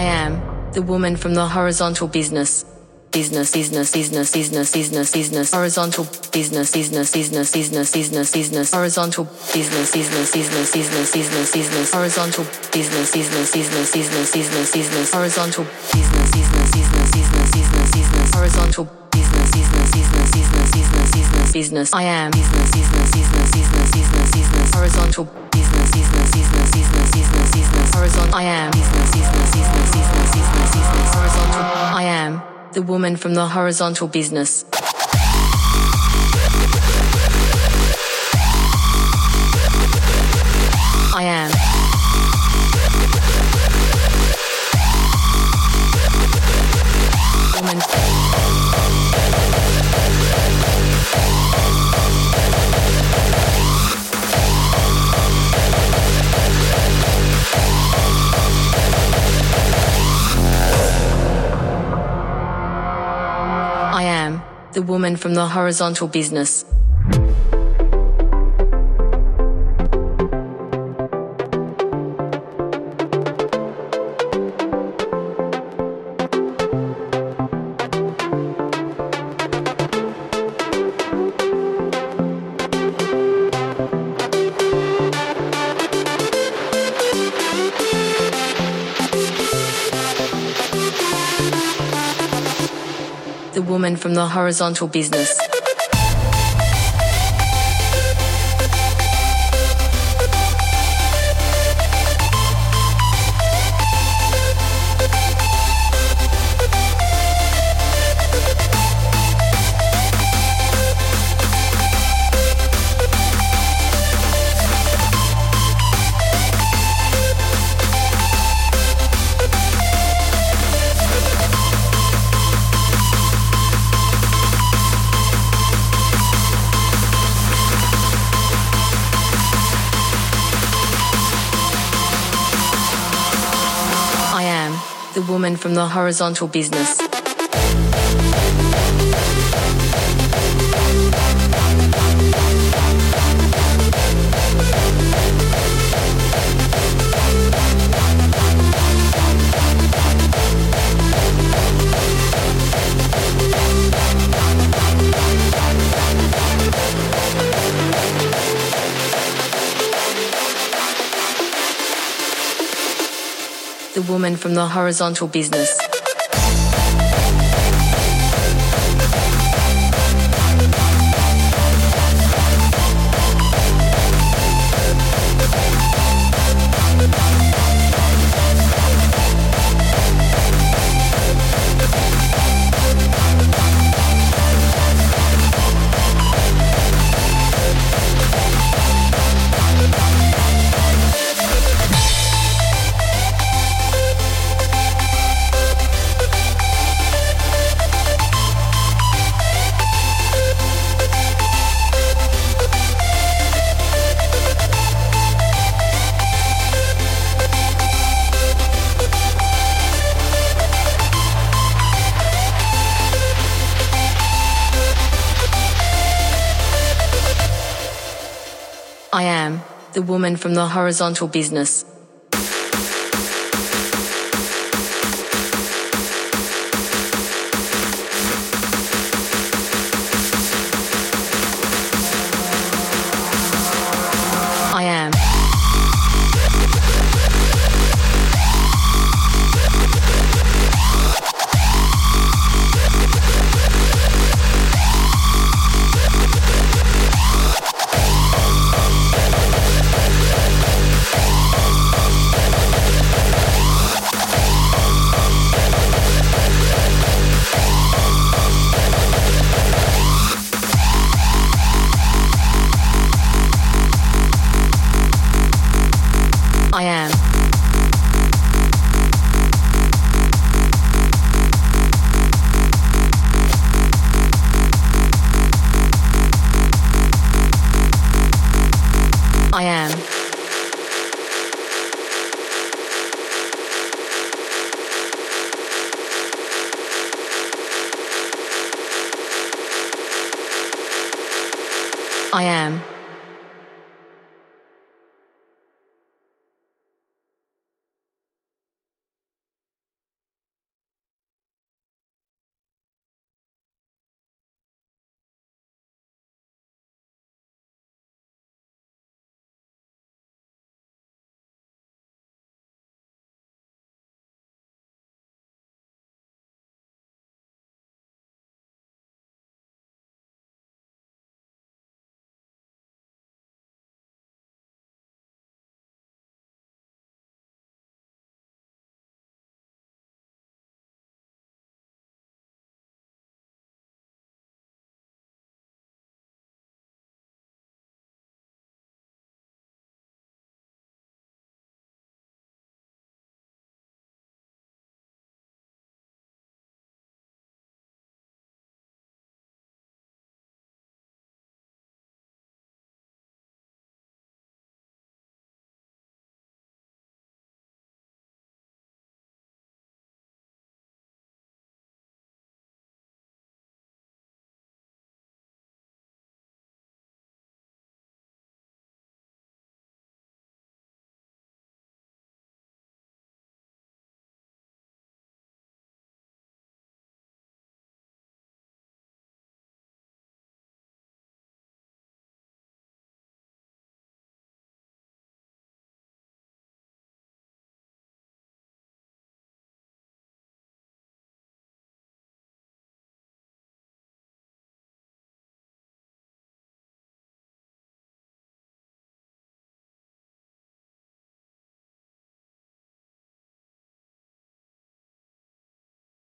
I am the woman from the horizontal business. Business, business, business, business, business, business, horizontal business, business, business, business, business, business, horizontal business, business, business, business, business, business, horizontal business, business, business, business, business, business, horizontal business, business, business, business, business, business, horizontal business, business, business, business, business, business, business. I am business, business, business, business, business, business, horizontal I am the woman from the horizontal business. The woman from the horizontal business. The woman from the horizontal business. The woman from the horizontal business. Woman from the horizontal business. I am the woman from the horizontal business. I am.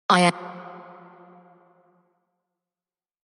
I am